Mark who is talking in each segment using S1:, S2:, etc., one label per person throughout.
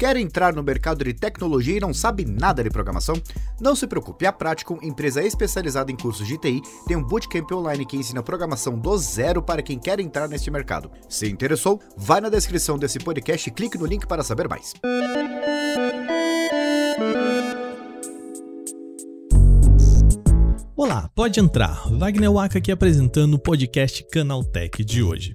S1: Quer entrar no mercado de tecnologia e não sabe nada de programação? Não se preocupe, a Practicum, empresa especializada em cursos de TI, tem um bootcamp online que ensina programação do zero para quem quer entrar neste mercado. Se interessou, vai na descrição desse podcast e clique no link para saber mais.
S2: Olá, pode entrar. Wagner Waka aqui apresentando o podcast Canaltech de hoje.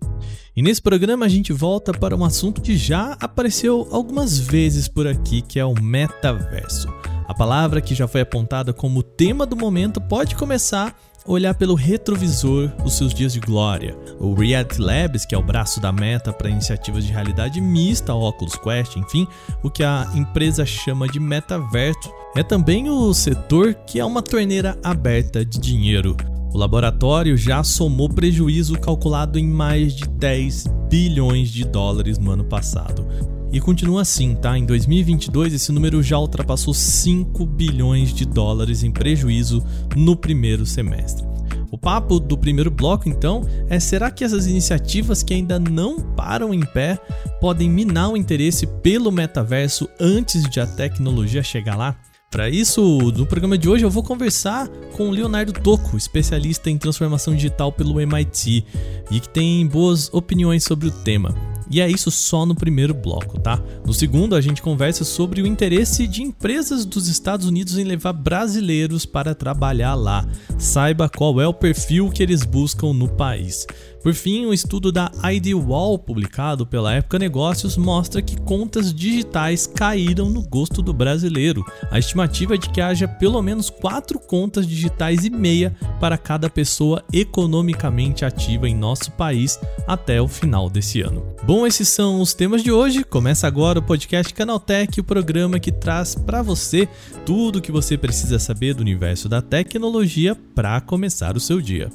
S2: E nesse programa a gente volta para um assunto que já apareceu algumas vezes por aqui, que é o metaverso. A palavra que já foi apontada como tema do momento pode começar olhar pelo retrovisor os seus dias de glória. O Reality Labs, que é o braço da Meta para iniciativas de realidade mista, Oculus Quest, enfim, o que a empresa chama de metaverso, é também o setor que é uma torneira aberta de dinheiro. O laboratório já somou prejuízo calculado em mais de 10 bilhões de dólares no ano passado. E continua assim, tá? Em 2022, esse número já ultrapassou 5 bilhões de dólares em prejuízo no primeiro semestre. O papo do primeiro bloco, então, é: será que essas iniciativas que ainda não param em pé podem minar o interesse pelo metaverso antes de a tecnologia chegar lá? Para isso, no programa de hoje eu vou conversar com o Leonardo Tocco, especialista em transformação digital pelo MIT e que tem boas opiniões sobre o tema. E é isso só no primeiro bloco, tá? No segundo, a gente conversa sobre o interesse de empresas dos Estados Unidos em levar brasileiros para trabalhar lá. Saiba qual é o perfil que eles buscam no país. Por fim, um estudo da IDWall, publicado pela Época Negócios, mostra que contas digitais caíram no gosto do brasileiro. A estimativa é de que haja pelo menos quatro contas digitais e meia para cada pessoa economicamente ativa em nosso país até o final desse ano. Bom, esses são os temas de hoje. Começa agora o podcast Canaltech, o programa que traz para você tudo o que você precisa saber do universo da tecnologia para começar o seu dia.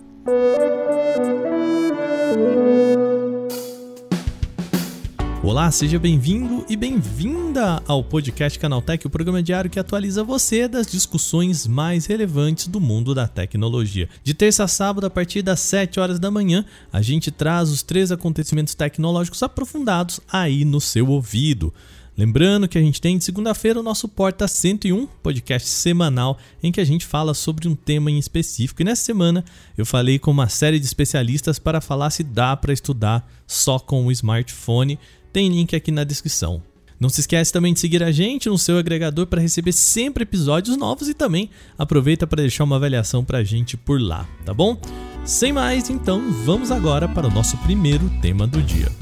S2: Olá, seja bem-vindo e bem-vinda ao podcast Canaltech, o programa diário que atualiza você das discussões mais relevantes do mundo da tecnologia. De terça a sábado, a partir das 7 horas da manhã, a gente traz os três acontecimentos tecnológicos aprofundados aí no seu ouvido. Lembrando que a gente tem de segunda-feira o nosso Porta 101, podcast semanal em que a gente fala sobre um tema em específico. E nessa semana eu falei com uma série de especialistas para falar se dá para estudar só com o smartphone. Tem link aqui na descrição. Não se esquece também de seguir a gente no seu agregador para receber sempre episódios novos e também aproveita para deixar uma avaliação para a gente por lá, tá bom? Sem mais, então vamos agora para o nosso primeiro tema do dia.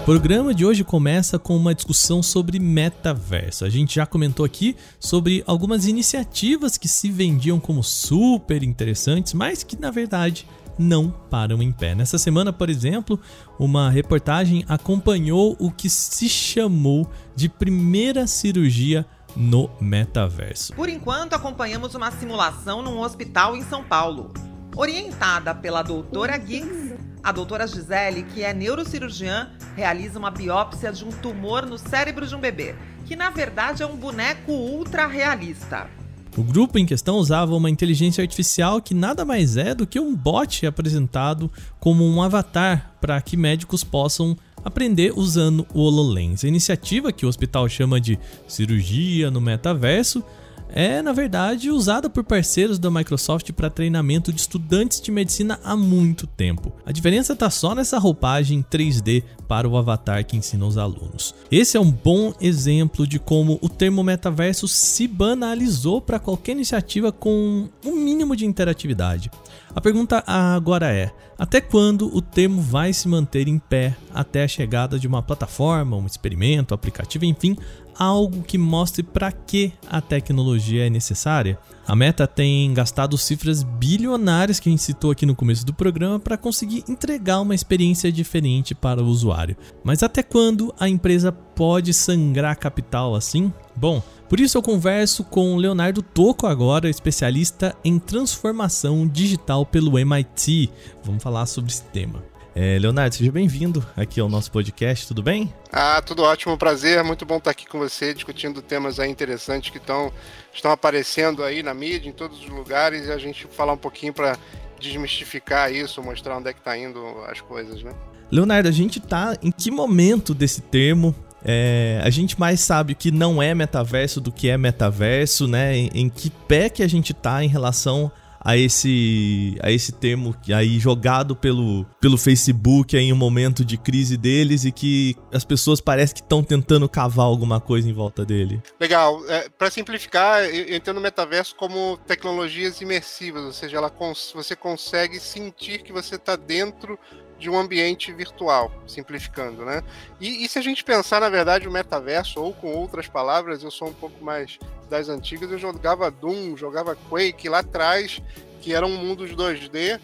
S2: O programa de hoje começa com uma discussão sobre metaverso. A gente já comentou aqui sobre algumas iniciativas que se vendiam como super interessantes, mas que na verdade não param em pé. Nessa semana, por exemplo, uma reportagem acompanhou o que se chamou de primeira cirurgia no metaverso.
S3: Por enquanto, acompanhamos uma simulação num hospital em São Paulo. Orientada pela doutora Giggs, a doutora Gisele, que é neurocirurgiã, realiza uma biópsia de um tumor no cérebro de um bebê, que na verdade é um boneco ultra realista.
S2: O grupo em questão usava uma inteligência artificial que nada mais é do que um bot apresentado como um avatar para que médicos possam aprender usando o HoloLens. A iniciativa que o hospital chama de cirurgia no metaverso é, na verdade, usada por parceiros da Microsoft para treinamento de estudantes de medicina há muito tempo. A diferença está só nessa roupagem 3D para o avatar que ensina os alunos. Esse é um bom exemplo de como o termo metaverso se banalizou para qualquer iniciativa com um mínimo de interatividade. A pergunta agora é: até quando o termo vai se manter em pé até a chegada de uma plataforma, um experimento, aplicativo, enfim, algo que mostre para que a tecnologia é necessária. A Meta tem gastado cifras bilionárias que a gente citou aqui no começo do programa para conseguir entregar uma experiência diferente para o usuário. Mas até quando a empresa pode sangrar capital assim? Bom, por isso eu converso com Leonardo Toco agora, especialista em transformação digital pelo MIT. Vamos falar sobre esse tema. É, Leonardo, seja bem-vindo aqui ao nosso podcast, tudo bem?
S4: Ah, tudo ótimo, prazer, muito bom estar aqui com você, discutindo temas aí interessantes que estão, estão aparecendo aí na mídia, em todos os lugares, e a gente falar um pouquinho para desmistificar isso, mostrar onde é que tá indo as coisas, né?
S2: Leonardo, a gente tá em que momento desse termo? É, a gente mais sabe o que não é metaverso do que é metaverso, né? Em, em, que pé que a gente tá em relação a esse a esse termo aí jogado pelo, pelo Facebook em um momento de crise deles e que as pessoas parecem que estão tentando cavar alguma coisa em volta dele.
S4: Legal. É, Para simplificar, eu entendo o metaverso como tecnologias imersivas, ou seja, ela cons você consegue sentir que você está dentro de um ambiente virtual, simplificando, né? E, e, se a gente pensar, na verdade, o metaverso, ou com outras palavras, eu sou um pouco mais das antigas, eu jogava Doom, jogava Quake lá atrás, que era um mundo de 2D,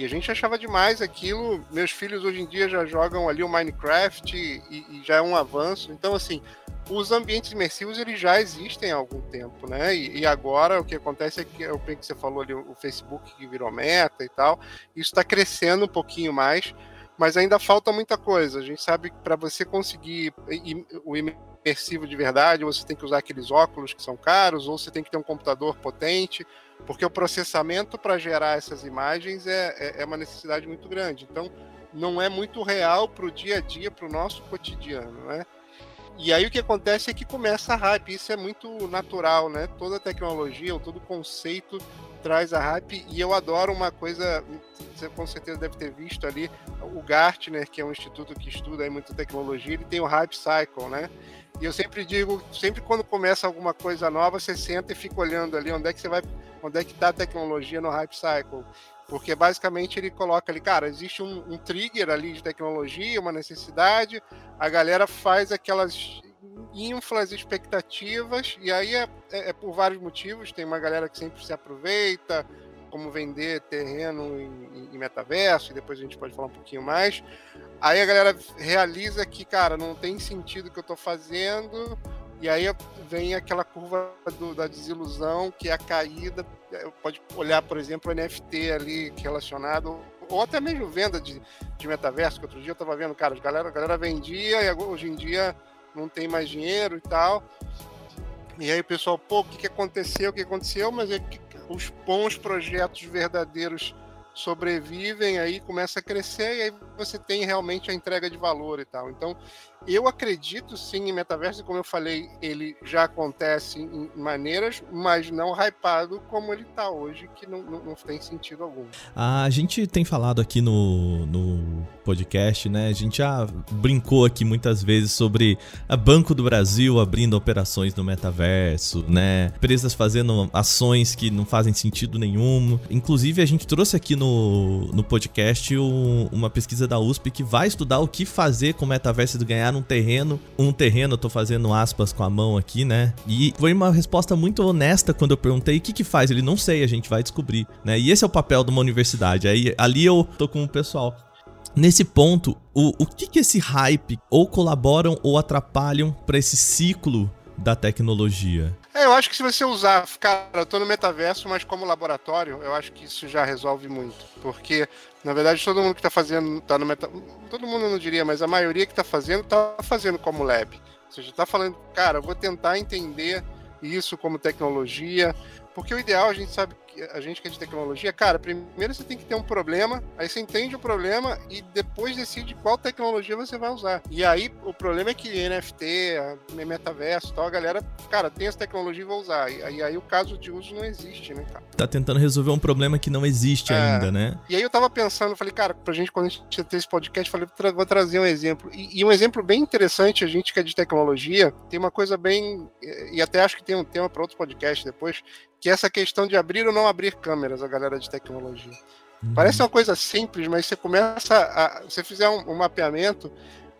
S4: e a gente achava demais aquilo. Meus filhos hoje em dia já jogam ali o Minecraft e, e já é um avanço. Então, assim, os ambientes imersivos eles já existem há algum tempo, né? E, e, agora o que acontece é que é o que você falou ali, o Facebook que virou meta e tal, isso está crescendo um pouquinho mais, mas ainda falta muita coisa. A gente sabe que para você conseguir o imersivo de verdade, você tem que usar aqueles óculos que são caros, ou você tem que ter um computador potente, porque o processamento para gerar essas imagens é, é, é uma necessidade muito grande. Então, não é muito real para o dia a dia, para o nosso cotidiano, né? E aí o que acontece é que começa a hype, isso é muito natural, né? Toda tecnologia, todo conceito traz a hype, e eu adoro uma coisa, você com certeza deve ter visto ali, o Gartner, que é um instituto que estuda aí muita tecnologia, ele tem o Hype Cycle, né? E eu sempre digo, sempre quando começa alguma coisa nova, você senta e fica olhando ali onde é que você vai, onde é que está a tecnologia no Hype Cycle. Porque basicamente ele coloca ali, cara, existe um, um trigger ali de tecnologia, uma necessidade, a galera faz aquelas inflas expectativas, e aí é, é, é, por vários motivos. Tem uma galera que sempre se aproveita, como vender terreno em, em, metaverso, e depois a gente pode falar um pouquinho mais. Aí a galera realiza que, cara, não tem sentido o que eu estou fazendo, e aí vem aquela curva do, da desilusão, que é a caída. É, pode olhar, por exemplo, o NFT ali relacionado, ou até mesmo venda de, de metaverso, que outro dia eu estava vendo, cara, a galera, a galera vendia e hoje em dia não tem mais dinheiro e tal. E aí o pessoal, pô, o que, que aconteceu? O que aconteceu? Mas é que os bons projetos verdadeiros sobrevivem, aí começa a crescer e aí você tem realmente a entrega de valor e tal. Então, eu acredito sim em metaverso, como eu falei, ele já acontece em maneiras, mas não hypado como ele está hoje, que não, não, não, tem sentido algum.
S2: A gente tem falado aqui no, no podcast, né? A gente já brincou aqui muitas vezes sobre a Banco do Brasil abrindo operações no metaverso, né? Empresas fazendo ações que não fazem sentido nenhum. Inclusive, a gente trouxe aqui no, no podcast um, uma pesquisa da USP que vai estudar o que fazer com o metaverso do ganhar um terreno. Um terreno, eu tô fazendo aspas com a mão aqui, né? E foi uma resposta muito honesta quando eu perguntei o que que faz. Ele não sei, a gente vai descobrir, né? E esse é o papel de uma universidade. Aí ali eu tô com o pessoal. Nesse ponto, o, o que que esse hype ou colaboram ou atrapalham para esse ciclo da tecnologia?
S4: É, eu acho que se você usar, cara, eu tô no metaverso, mas como laboratório, eu acho que isso já resolve muito. Porque, na verdade, todo mundo que tá fazendo, tá no metaverso. Todo mundo não diria, mas a maioria que tá fazendo, tá fazendo como lab. Ou seja, tá falando, cara, eu vou tentar entender isso como tecnologia. Porque o ideal, a gente sabe a gente que é de tecnologia, cara, primeiro você tem que ter um problema, aí você entende o problema e depois decide qual tecnologia você vai usar. E aí o problema é que NFT, metaverso tal, a galera, cara, tem essa tecnologia e vai usar. E aí, aí o caso de uso não existe, né, cara?
S2: Tá tentando resolver um problema que não existe é, ainda, né?
S4: E aí eu tava pensando, falei, cara, pra gente, quando a gente ter esse podcast, falei, vou trazer um exemplo. E, e um exemplo bem interessante, a gente que é de tecnologia, tem uma coisa bem. E até acho que tem um tema para outros podcasts depois, que é essa questão de abrir ou não abrir câmeras, a galera de tecnologia. Uhum. Parece uma coisa simples, mas você começa a. Você fizer um, um, mapeamento,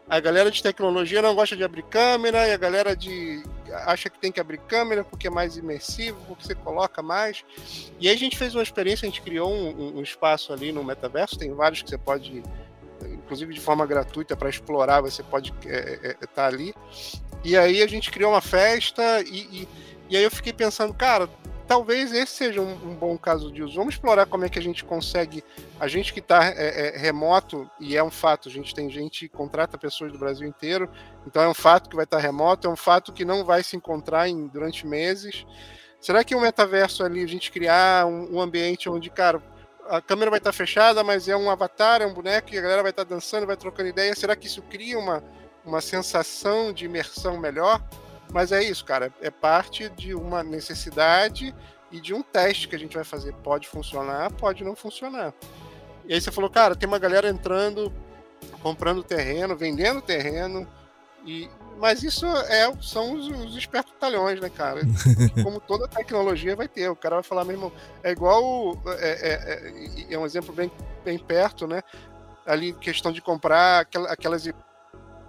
S4: a galera de tecnologia não gosta de abrir câmera, e a galera de. acha que tem que abrir câmera porque é mais imersivo, porque você coloca mais. E aí a gente fez uma experiência, a gente criou um, um espaço ali no metaverso, tem vários que você pode. Inclusive de forma gratuita para explorar, você pode estar é, é, é, tá ali. E aí a gente criou uma festa e, e, e aí eu fiquei pensando, cara, talvez esse seja um, um, bom caso de uso. Vamos explorar como é que a gente consegue, a gente que está é, é, remoto, e é um fato, a gente tem gente que contrata pessoas do Brasil inteiro, então é um fato que vai estar tá remoto, é um fato que não vai se encontrar em, durante meses. Será que o um metaverso ali, a gente criar um, um ambiente onde, cara, a câmera vai estar fechada, mas é um avatar, é um boneco, e a galera vai estar dançando, vai trocando ideia. Será que isso cria uma, uma sensação de imersão melhor? Mas é isso, cara. É parte de uma necessidade e de um teste que a gente vai fazer. Pode funcionar, pode não funcionar. E aí você falou, cara, tem uma galera entrando, comprando terreno, vendendo terreno. E, mas isso é, são os, os espertalhões, né, cara? Como toda tecnologia vai ter. O cara vai falar mesmo. É igual. É, é, é, é um exemplo bem, bem perto, né? Ali, questão de comprar aquelas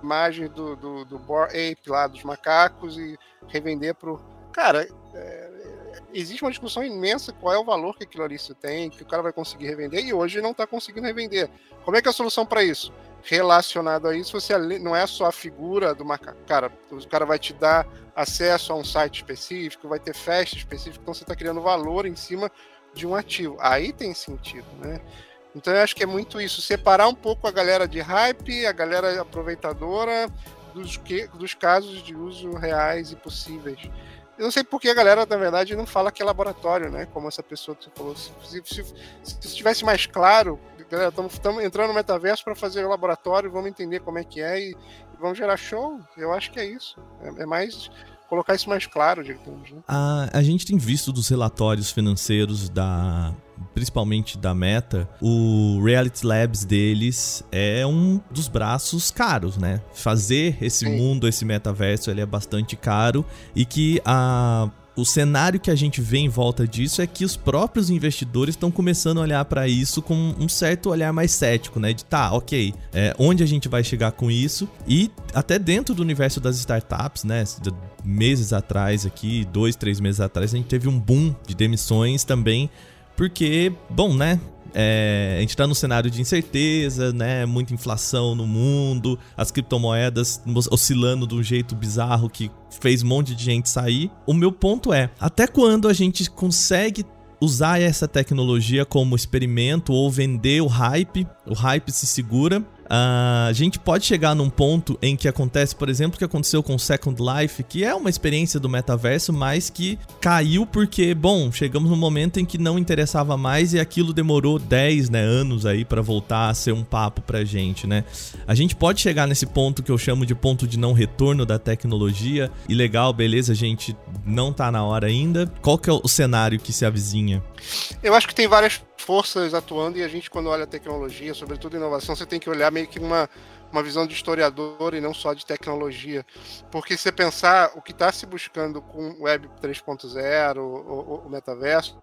S4: imagens do, do, do Boar Ape lá, dos macacos, e revender pro. Cara, é, existe uma discussão imensa qual é o valor que aquilo ali tem, que o cara vai conseguir revender, e hoje não está conseguindo revender. Como é que é a solução para isso? Relacionado a isso, você não é só a figura do macaco. Cara, o cara vai te dar acesso a um site específico, vai ter festa específica, então você está criando valor em cima de um ativo. Aí tem sentido, né? Então eu acho que é muito isso, separar um pouco a galera de hype, a galera aproveitadora dos, que, dos casos de uso reais e possíveis. Eu não sei porque a galera, na verdade, não fala que é laboratório, né? Como essa pessoa que você falou. Se, se, se, se estivesse mais claro, galera, estamos entrando no metaverso para fazer laboratório, vamos entender como é que é e, e vamos gerar show. Eu acho que é isso. É, é mais colocar isso mais claro, digamos. Né?
S2: A, a gente tem visto dos relatórios financeiros da principalmente da Meta, o Reality Labs deles é um dos braços caros, né? Fazer esse mundo, esse metaverso, ele é bastante caro e que a o cenário que a gente vê em volta disso é que os próprios investidores estão começando a olhar para isso com um certo olhar mais cético, né? De tá, ok, é, onde a gente vai chegar com isso? E até dentro do universo das startups, né? Meses atrás aqui, dois, três meses atrás, a gente teve um boom de demissões também, porque, bom, né? É, a gente está num cenário de incerteza, né? Muita inflação no mundo, as criptomoedas oscilando de um jeito bizarro que fez um monte de gente sair. O meu ponto é: até quando a gente consegue usar essa tecnologia como experimento ou vender o hype? O hype se segura a gente pode chegar num ponto em que acontece, por exemplo, o que aconteceu com Second Life, que é uma experiência do metaverso, mas que caiu porque, bom, chegamos num momento em que não interessava mais e aquilo demorou 10 né, anos aí para voltar a ser um papo pra gente, né? A gente pode chegar nesse ponto que eu chamo de ponto de não retorno da tecnologia e legal, beleza, a gente não tá na hora ainda. Qual que é o cenário que se avizinha?
S4: Eu acho que tem várias forças atuando e a gente, quando olha tecnologia, sobretudo inovação, você tem que olhar meio que uma, uma visão de historiador e não só de tecnologia. Porque se você pensar, o que está se buscando com Web 3.0, o, o, metaverso,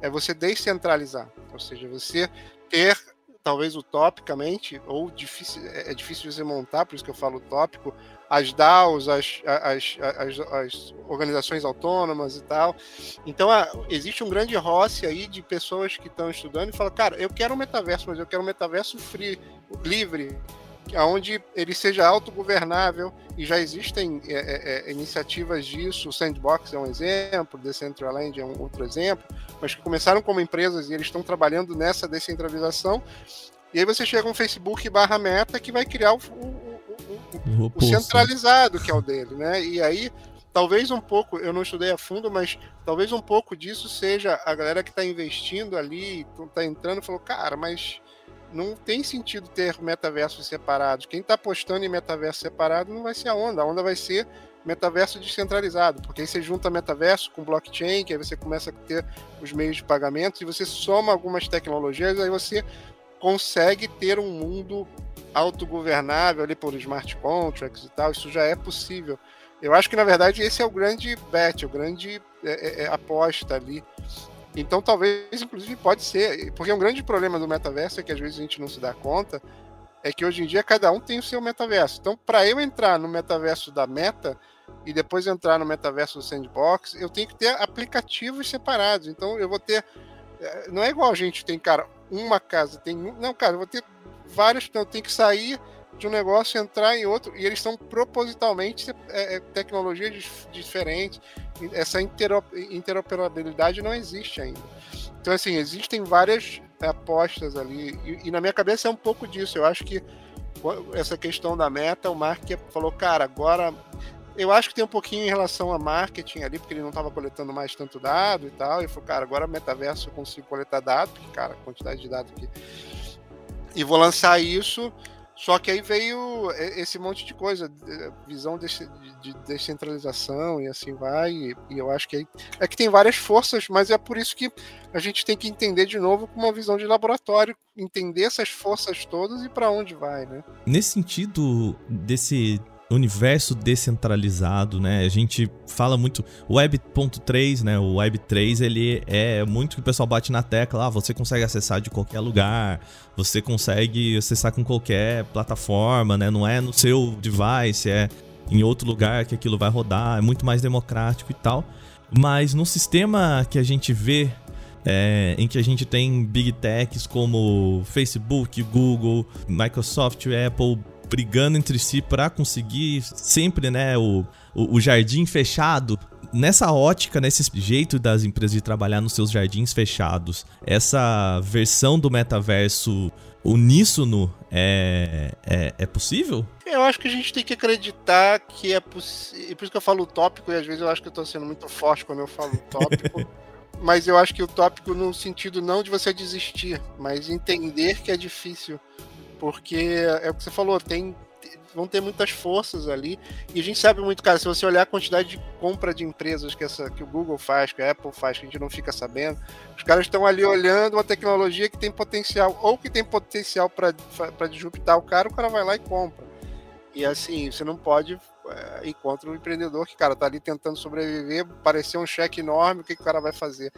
S4: é você descentralizar. Ou seja, você ter, talvez utopicamente, ou difícil, é, é difícil você montar, por isso que eu falo utópico, as DAOs, as, as, as, as organizações autônomas e tal. Então, existe um grande roce aí de pessoas que estão estudando e falam, cara, eu quero um metaverso, mas eu quero um metaverso free, livre, onde ele seja autogovernável e já existem é, é, é, iniciativas disso. O Sandbox é um exemplo, Decentraland é um outro exemplo, mas que começaram como empresas e eles estão trabalhando nessa descentralização. E aí você chega um Facebook barra meta que vai criar o, o o, o centralizado que é o dele, né? E aí, talvez um pouco, eu não estudei a fundo, mas talvez um pouco disso seja a galera que está investindo ali, está entrando, falou, cara, mas não tem sentido ter metaversos separados. Quem está apostando em metaverso separado não vai ser a onda, a onda vai ser metaverso descentralizado, porque aí você junta metaverso com blockchain, que aí você começa a ter os meios de pagamento e você soma algumas tecnologias, aí você consegue ter um mundo autogovernável ali por smart contracts e tal, isso já é possível. Eu acho que, na verdade, esse é o grande bet, o grande é, é, é, aposta ali. Então, talvez, inclusive, pode ser, porque um grande problema do metaverso é que às vezes a gente não se dá conta, é que hoje em dia cada um tem o seu metaverso. Então, para eu entrar no metaverso da Meta e depois entrar no metaverso do Sandbox, eu tenho que ter aplicativos separados. Então, eu vou ter. É, não é igual a gente tem, cara, uma casa, tem. Não, cara, eu vou ter vários, então tem que sair de um negócio entrar em outro, e eles são propositalmente é, é tecnologias diferentes. Essa interoperabilidade não existe ainda. Então, assim, existem várias apostas ali, e, e, na minha cabeça é um pouco disso. Eu acho que essa questão da meta, o Mark falou, cara, agora Eu acho que tem um pouquinho em relação a marketing ali, porque ele não estava coletando mais tanto dado e tal. E falou, cara, agora metaverso eu consigo coletar dados, porque, cara, quantidade de dados aqui. E vou lançar isso. Só que aí veio esse monte de coisa, visão de, descentralização e assim vai. E, eu acho que aí, é que tem várias forças, mas é por isso que a gente tem que entender de novo com uma visão de laboratório, entender essas forças todas e para onde vai, né?
S2: Nesse sentido desse universo descentralizado, né? A gente fala muito Web.3, né? O Web3, ele é muito que o pessoal bate na tecla, ah, você consegue acessar de qualquer lugar, você consegue acessar com qualquer plataforma, né? Não é no seu device, é em outro lugar que aquilo vai rodar, é muito mais democrático e tal. Mas no sistema que a gente vê é, em que a gente tem big techs como Facebook, Google, Microsoft, Apple brigando entre si para conseguir sempre, né, o, o, o jardim fechado nessa ótica, nesse jeito das empresas de trabalhar nos seus jardins fechados, essa versão do metaverso uníssono é, é, é possível?
S4: Eu acho que a gente tem que acreditar que é possível. Por isso que eu falo utópico, e às vezes eu acho que eu tô sendo muito forte quando eu falo utópico. mas eu acho que utópico no sentido não de você desistir, mas entender que é difícil porque é o que você falou, tem vão ter muitas forças ali. E a gente sabe muito, cara, se você olhar a quantidade de compra de empresas que, essa, que o Google faz, que a Apple faz, que a gente não fica sabendo, os caras estão ali olhando uma tecnologia que tem potencial, ou que tem potencial para disruptar o cara, o cara vai lá e compra. E assim, você não pode é, ir contra um empreendedor que, cara, tá ali tentando sobreviver, parecer um cheque enorme, o que, que o cara vai fazer?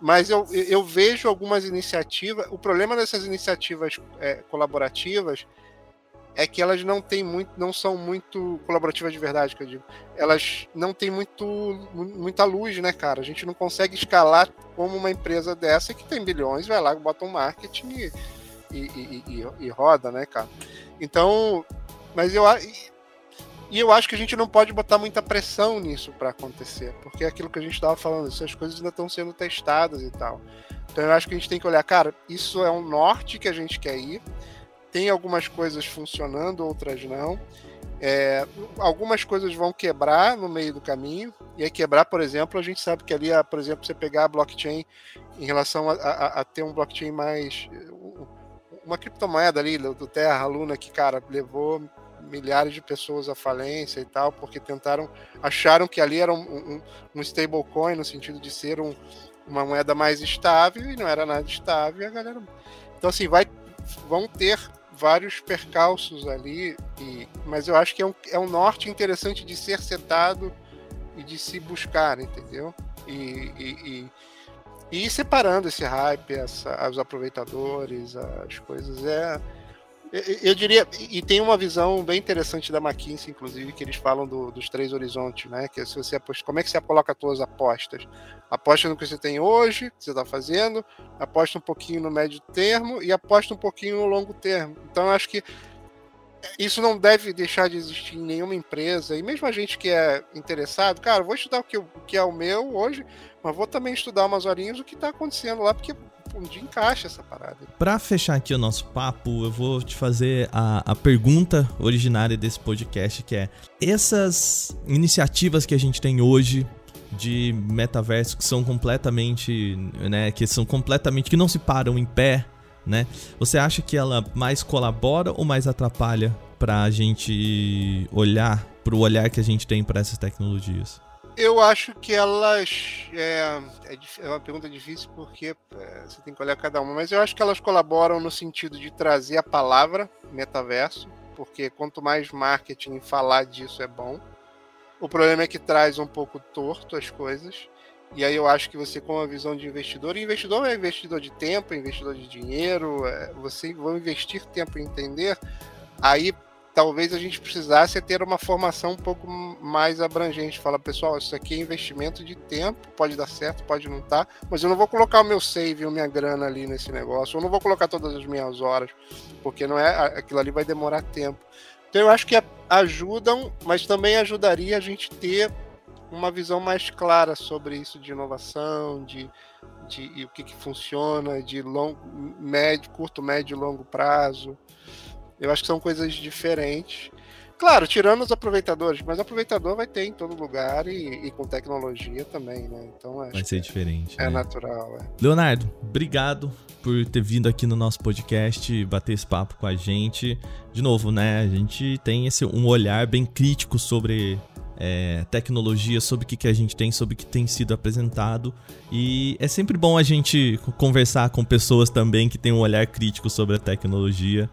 S4: Mas eu, eu vejo algumas iniciativas. O problema dessas iniciativas é, colaborativas é que elas não têm muito, não são muito colaborativas de verdade, que eu digo. Elas não têm muito, muita luz, né, cara? A gente não consegue escalar como uma empresa dessa que tem bilhões, vai lá, bota um marketing e, e, e, e, roda, né, cara? Então, mas eu e eu acho que a gente não pode botar muita pressão nisso para acontecer, porque é aquilo que a gente estava falando, essas coisas ainda estão sendo testadas e tal. Então eu acho que a gente tem que olhar, cara, isso é um norte que a gente quer ir. Tem algumas coisas funcionando, outras não. É, algumas coisas vão quebrar no meio do caminho. E aí quebrar, por exemplo, a gente sabe que ali, por exemplo, você pegar a blockchain em relação a, a, a ter um blockchain mais uma criptomoeda ali do Terra, Luna, que, cara, levou milhares de pessoas à falência e tal, porque tentaram, acharam que ali era um, um, um stablecoin, no sentido de ser um, uma moeda mais estável, e não era nada estável, a galera... Então, assim, vai, vão ter vários percalços ali, e, mas eu acho que é um, é um norte interessante de ser setado e de se buscar, entendeu? E, e, e, e separando esse hype, essa, os aproveitadores, as coisas, é eu diria, e tem uma visão bem interessante da McKinsey, inclusive, que eles falam do, dos três horizontes, né? Que é se você aposta, como é que você coloca as suas apostas? Aposta no que você tem hoje, que você está fazendo, aposta um pouquinho no médio termo e aposta um pouquinho no longo termo. Então, eu acho que isso não deve deixar de existir em nenhuma empresa. E mesmo a gente que é interessado, cara, vou estudar o que, o que é o meu hoje, mas vou também estudar umas horinhas o que está acontecendo lá, porque onde encaixa essa parada.
S2: Para fechar aqui o nosso papo, eu vou te fazer a, a pergunta originária desse podcast, que é: essas iniciativas que a gente tem hoje de metaverso que são completamente, né, que são completamente que não se param em pé, né? Você acha que ela mais colabora ou mais atrapalha para a gente olhar para o olhar que a gente tem para essas tecnologias?
S4: Eu acho que elas. É, é, é uma pergunta difícil porque é, você tem que olhar cada uma, mas eu acho que elas colaboram no sentido de trazer a palavra metaverso, porque quanto mais marketing falar disso é bom. O problema é que traz um pouco torto as coisas. E aí eu acho que você, com a visão de investidor, investidor é investidor de tempo, investidor de dinheiro, é, você vai investir tempo em entender. Aí talvez a gente precisasse ter uma formação um pouco mais abrangente. Fala, pessoal, isso aqui é investimento de tempo, pode dar certo, pode não estar, tá, mas eu não vou colocar o meu save, a minha grana ali nesse negócio, eu não vou colocar todas as minhas horas, porque não é aquilo ali vai demorar tempo. Então eu acho que ajudam, mas também ajudaria a gente ter uma visão mais clara sobre isso de inovação, de, de, o que, que funciona, de longo, médio, curto, médio e longo prazo. Eu acho que são coisas diferentes. Claro, tirando os aproveitadores, mas aproveitador vai ter em todo lugar e, e com tecnologia também, né? Então
S2: vai ser diferente.
S4: É, né? natural. É.
S2: Leonardo, obrigado por ter vindo aqui no nosso podcast, bater esse papo com a gente. De novo, né? A gente tem esse um olhar bem crítico sobre é, tecnologia, sobre o que, que a gente tem, sobre o que tem sido apresentado. E é sempre bom a gente conversar com pessoas também que têm um olhar crítico sobre a tecnologia.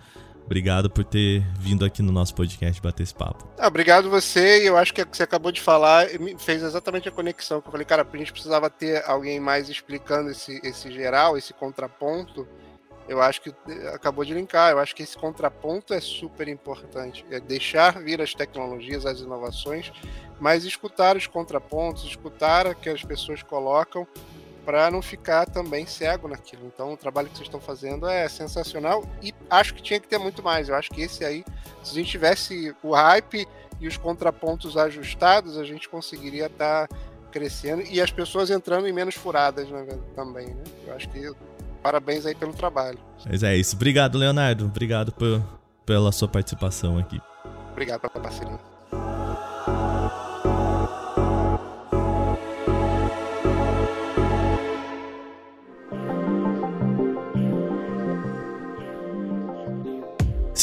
S2: Obrigado por ter vindo aqui no nosso podcast bater esse papo.
S4: Ah, obrigado você, e eu acho que você acabou de falar fez exatamente a conexão que eu falei, cara, a gente precisava ter alguém mais explicando esse, esse geral, esse contraponto. Eu acho que eh, acabou de linkar, eu acho que esse contraponto é super importante. É deixar vir as tecnologias, as inovações, mas escutar os contrapontos, escutar o que as pessoas colocam para não ficar também cego naquilo. Então, o trabalho que vocês estão fazendo é sensacional e acho que tinha que ter muito mais. Eu acho que esse aí, se a gente tivesse o hype e os contrapontos ajustados, a gente conseguiria estar tá crescendo e as pessoas entrando em menos furadas né, também. Né? Eu acho que parabéns aí pelo trabalho.
S2: Mas é isso. Obrigado, Leonardo. Obrigado por, pela sua participação aqui.
S4: Obrigado pela parceria.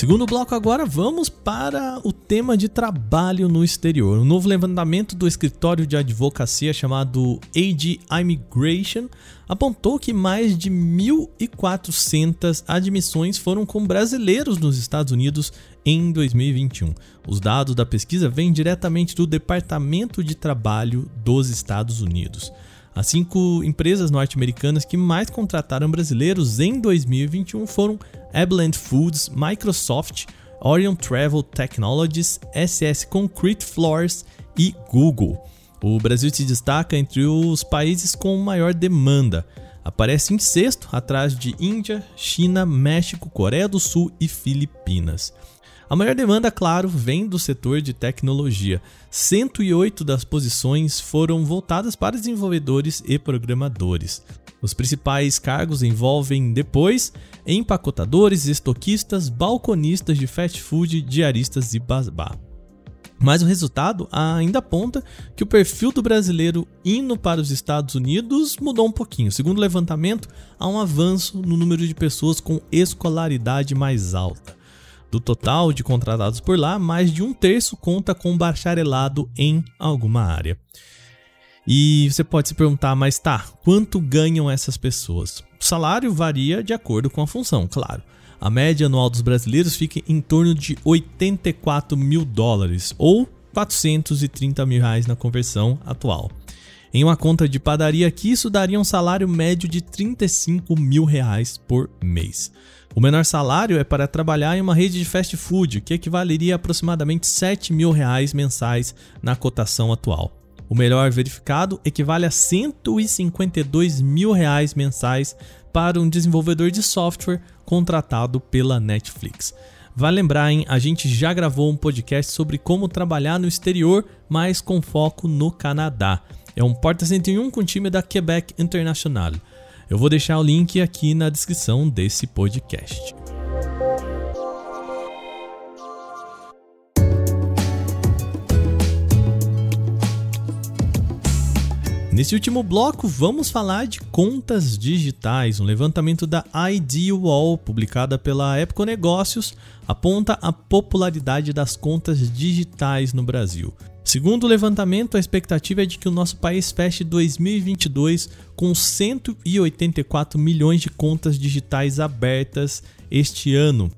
S2: Segundo bloco agora, vamos para o tema de trabalho no exterior. Um novo levantamento do escritório de advocacia chamado AG Immigration apontou que mais de 1.400 admissões foram com brasileiros nos Estados Unidos em 2021. Os dados da pesquisa vêm diretamente do Departamento de Trabalho dos Estados Unidos. As cinco empresas norte-americanas que mais contrataram brasileiros em 2021 foram Abeland Foods, Microsoft, Orion Travel Technologies, SS Concrete Floors e Google. O Brasil se destaca entre os países com maior demanda. Aparece em sexto, atrás de Índia, China, México, Coreia do Sul e Filipinas. A maior demanda, claro, vem do setor de tecnologia. 108 das posições foram voltadas para desenvolvedores e programadores. Os principais cargos envolvem depois empacotadores, estoquistas, balconistas de fast food, diaristas e basbá. Mas o resultado ainda aponta que o perfil do brasileiro indo para os Estados Unidos mudou um pouquinho. Segundo o levantamento, há um avanço no número de pessoas com escolaridade mais alta. Do total de contratados por lá, mais de um terço conta com bacharelado em alguma área. E você pode se perguntar, mas tá, quanto ganham essas pessoas? O salário varia de acordo com a função, claro. A média anual dos brasileiros fica em torno de 84 mil dólares, ou 430 mil reais na conversão atual. Em uma conta de padaria aqui, isso daria um salário médio de 35 mil reais por mês. O menor salário é para trabalhar em uma rede de fast food, que equivaleria a aproximadamente 7 mil reais mensais na cotação atual. O melhor verificado equivale a 152 mil reais mensais para um desenvolvedor de software contratado pela Netflix. Vale lembrar, hein? A gente já gravou um podcast sobre como trabalhar no exterior, mas com foco no Canadá. É um Porta 101 com o time da Quebec International. Eu vou deixar o link aqui na descrição desse podcast. Nesse último bloco, vamos falar de contas digitais. Um levantamento da IDWall, publicada pela Época Negócios, aponta a popularidade das contas digitais no Brasil. Segundo o levantamento, a expectativa é de que o nosso país feche 2022 com 184 milhões de contas digitais abertas este ano.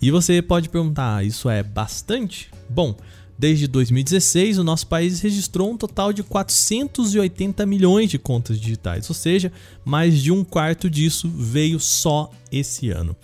S2: E você pode perguntar, ah, isso é bastante? Bom, desde 2016 o nosso país registrou um total de 480 milhões de contas digitais, ou seja, mais de um quarto disso veio só esse ano.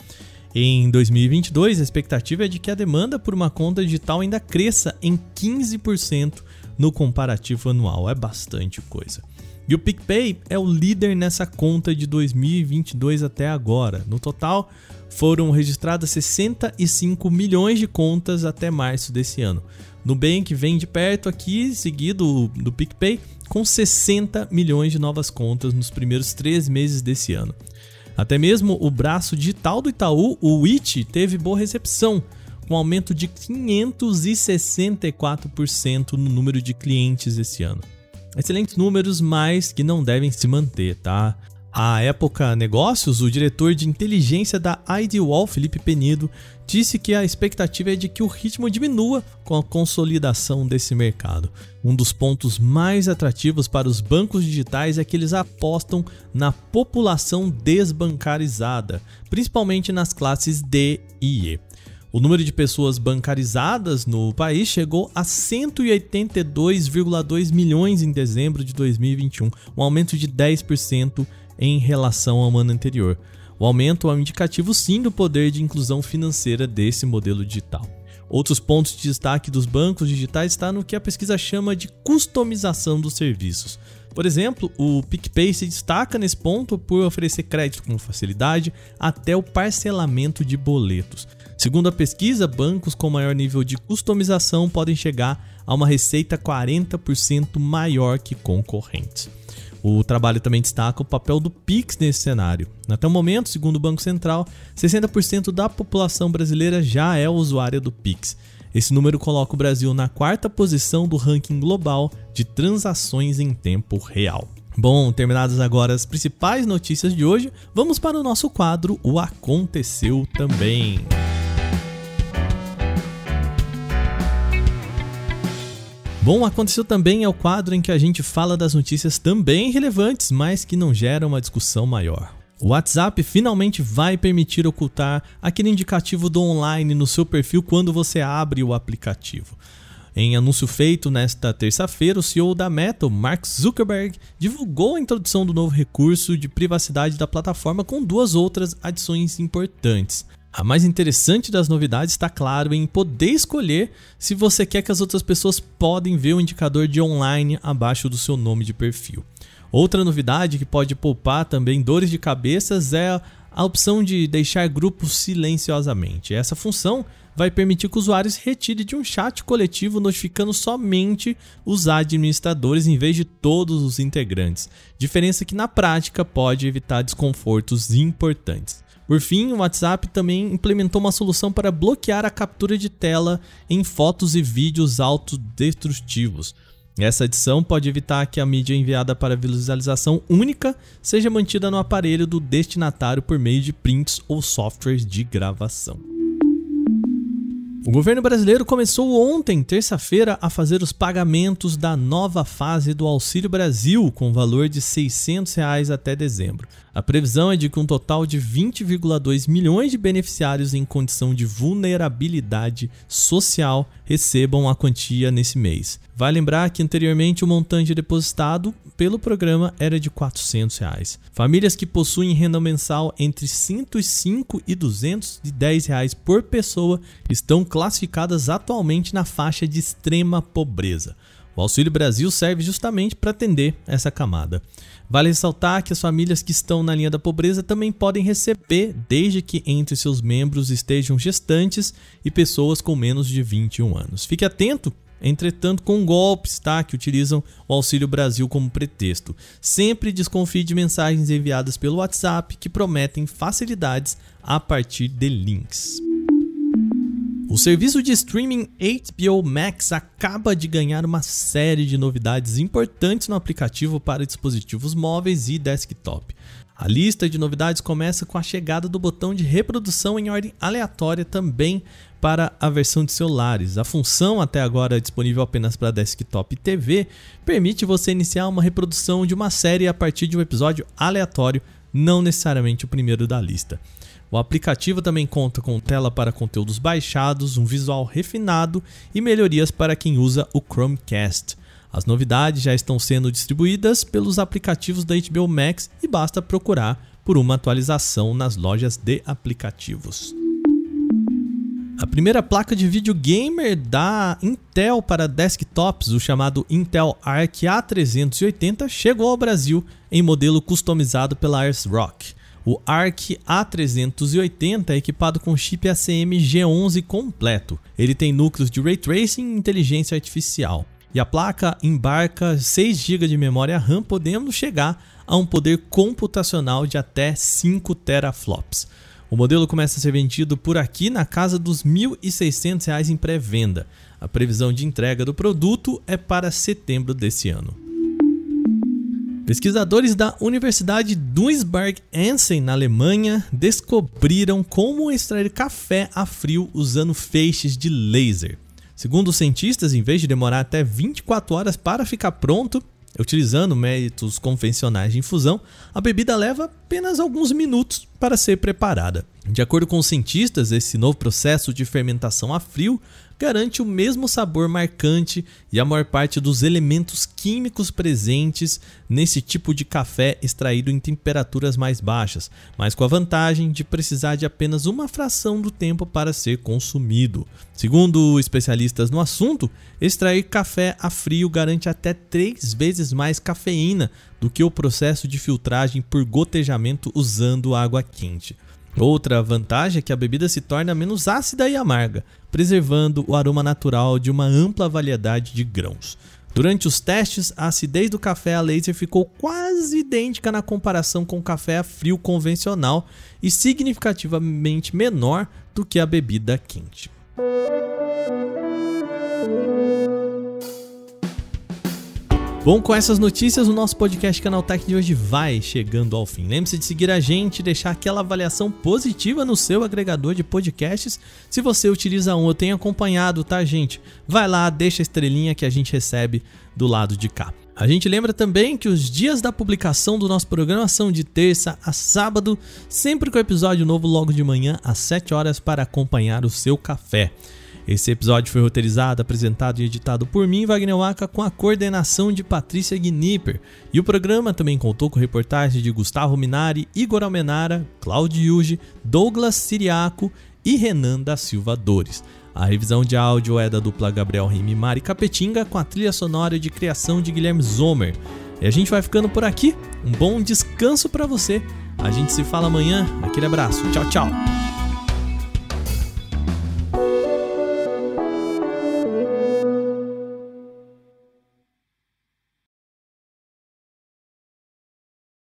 S2: Em 2022, a expectativa é de que a demanda por uma conta digital ainda cresça em 15% no comparativo anual. É bastante coisa. E o PicPay é o líder nessa conta de 2022 até agora. No total, foram registradas 65 milhões de contas até março desse ano. Nubank vem de perto aqui, seguido do PicPay, com 60 milhões de novas contas nos primeiros três meses desse ano. Até mesmo o braço digital do Itaú, o It, teve boa recepção, com aumento de 564% no número de clientes esse ano. Excelentes números, mas que não devem se manter, tá? À época Negócios, o diretor de inteligência da IDWall, Felipe Penido, disse que a expectativa é de que o ritmo diminua com a consolidação desse mercado. Um dos pontos mais atrativos para os bancos digitais é que eles apostam na população desbancarizada, principalmente nas classes D e E. O número de pessoas bancarizadas no país chegou a 182,2 milhões em dezembro de 2021, um aumento de 10% em relação ao ano anterior. O aumento é um indicativo sim do poder de inclusão financeira desse modelo digital. Outros pontos de destaque dos bancos digitais está no que a pesquisa chama de customização dos serviços. Por exemplo, o PicPay se destaca nesse ponto por oferecer crédito com facilidade até o parcelamento de boletos. Segundo a pesquisa, bancos com maior nível de customização podem chegar a uma receita 40% maior que concorrentes. O trabalho também destaca o papel do Pix nesse cenário. Até o momento, segundo o Banco Central, 60% da população brasileira já é usuária do Pix. Esse número coloca o Brasil na quarta posição do ranking global de transações em tempo real. Bom, terminadas agora as principais notícias de hoje, vamos para o nosso quadro O Aconteceu Também. Bom, aconteceu também é o quadro em que a gente fala das notícias também relevantes, mas que não geram uma discussão maior. O WhatsApp finalmente vai permitir ocultar aquele indicativo do online no seu perfil quando você abre o aplicativo. Em anúncio feito nesta terça-feira, o CEO da Meta, Mark Zuckerberg, divulgou a introdução do novo recurso de privacidade da plataforma com duas outras adições importantes. A mais interessante das novidades está claro em poder escolher se você quer que as outras pessoas podem ver o indicador de online abaixo do seu nome de perfil. Outra novidade que pode poupar também dores de cabeças é a opção de deixar grupos silenciosamente. Essa função vai permitir que o usuário se retire de um chat coletivo notificando somente os administradores em vez de todos os integrantes. Diferença que na prática pode evitar desconfortos importantes. Por fim, o WhatsApp também implementou uma solução para bloquear a captura de tela em fotos e vídeos autodestrutivos. Essa adição pode evitar que a mídia enviada para visualização única seja mantida no aparelho do destinatário por meio de prints ou softwares de gravação. O governo brasileiro começou ontem, terça-feira, a fazer os pagamentos da nova fase do Auxílio Brasil, com valor de 600 reais até dezembro. A previsão é de que um total de 20,2 milhões de beneficiários em condição de vulnerabilidade social recebam a quantia nesse mês. Vale lembrar que anteriormente o montante depositado pelo programa era de 400 reais. Famílias que possuem renda mensal entre 105 e 210 reais por pessoa estão classificadas atualmente na faixa de extrema pobreza. O Auxílio Brasil serve justamente para atender essa camada. Vale ressaltar que as famílias que estão na linha da pobreza também podem receber, desde que entre seus membros estejam gestantes e pessoas com menos de 21 anos. Fique atento, entretanto, com golpes tá, que utilizam o Auxílio Brasil como pretexto. Sempre desconfie de mensagens enviadas pelo WhatsApp que prometem facilidades a partir de links. O serviço de streaming HBO Max acaba de ganhar uma série de novidades importantes no aplicativo para dispositivos móveis e desktop. A lista de novidades começa com a chegada do botão de reprodução em ordem aleatória também para a versão de celulares. A função, até agora disponível apenas para desktop e TV, permite você iniciar uma reprodução de uma série a partir de um episódio aleatório, não necessariamente o primeiro da lista. O aplicativo também conta com tela para conteúdos baixados, um visual refinado e melhorias para quem usa o Chromecast. As novidades já estão sendo distribuídas pelos aplicativos da HBO Max e basta procurar por uma atualização nas lojas de aplicativos. A primeira placa de vídeo gamer da Intel para desktops, o chamado Intel Arc A380, chegou ao Brasil em modelo customizado pela ASRock. O ARC A380 é equipado com chip ACM G11 completo. Ele tem núcleos de Ray Tracing e inteligência artificial. E a placa embarca 6 GB de memória RAM, podendo chegar a um poder computacional de até 5 teraflops. O modelo começa a ser vendido por aqui na casa dos R$ 1.600 em pré-venda. A previsão de entrega do produto é para setembro desse ano. Pesquisadores da Universidade Duisburg-Essen, na Alemanha, descobriram como extrair café a frio usando feixes de laser. Segundo os cientistas, em vez de demorar até 24 horas para ficar pronto, utilizando métodos convencionais de infusão, a bebida leva apenas alguns minutos para ser preparada. De acordo com os cientistas, esse novo processo de fermentação a frio garante o mesmo sabor marcante e a maior parte dos elementos químicos presentes nesse tipo de café extraído em temperaturas mais baixas, mas com a vantagem de precisar de apenas uma fração do tempo para ser consumido. Segundo especialistas no assunto, extrair café a frio garante até três vezes mais cafeína do que o processo de filtragem por gotejamento usando água quente. Outra vantagem é que a bebida se torna menos ácida e amarga, preservando o aroma natural de uma ampla variedade de grãos. Durante os testes, a acidez do café a laser ficou quase idêntica na comparação com o café a frio convencional e significativamente menor do que a bebida quente. Bom, com essas notícias, o nosso podcast Canaltech de hoje vai chegando ao fim. Lembre-se de seguir a gente e deixar aquela avaliação positiva no seu agregador de podcasts. Se você utiliza um, eu tenho acompanhado, tá, gente? Vai lá, deixa a estrelinha que a gente recebe do lado de cá. A gente lembra também que os dias da publicação do nosso programa são de terça a sábado, sempre com episódio novo logo de manhã às 7 horas para acompanhar o seu café. Esse episódio foi roteirizado, apresentado e editado por mim, Wagner Waka, com a coordenação de Patrícia Gnipper. E o programa também contou com reportagens de Gustavo Minari, Igor Almenara, Claudio Yuji, Douglas Siriaco e Renan da Silva Dores. A revisão de áudio é da dupla Gabriel Rime e Mari Capetinga, com a trilha sonora de criação de Guilherme Zomer. E a gente vai ficando por aqui. Um bom descanso para você. A gente se fala amanhã. Aquele abraço. Tchau, tchau.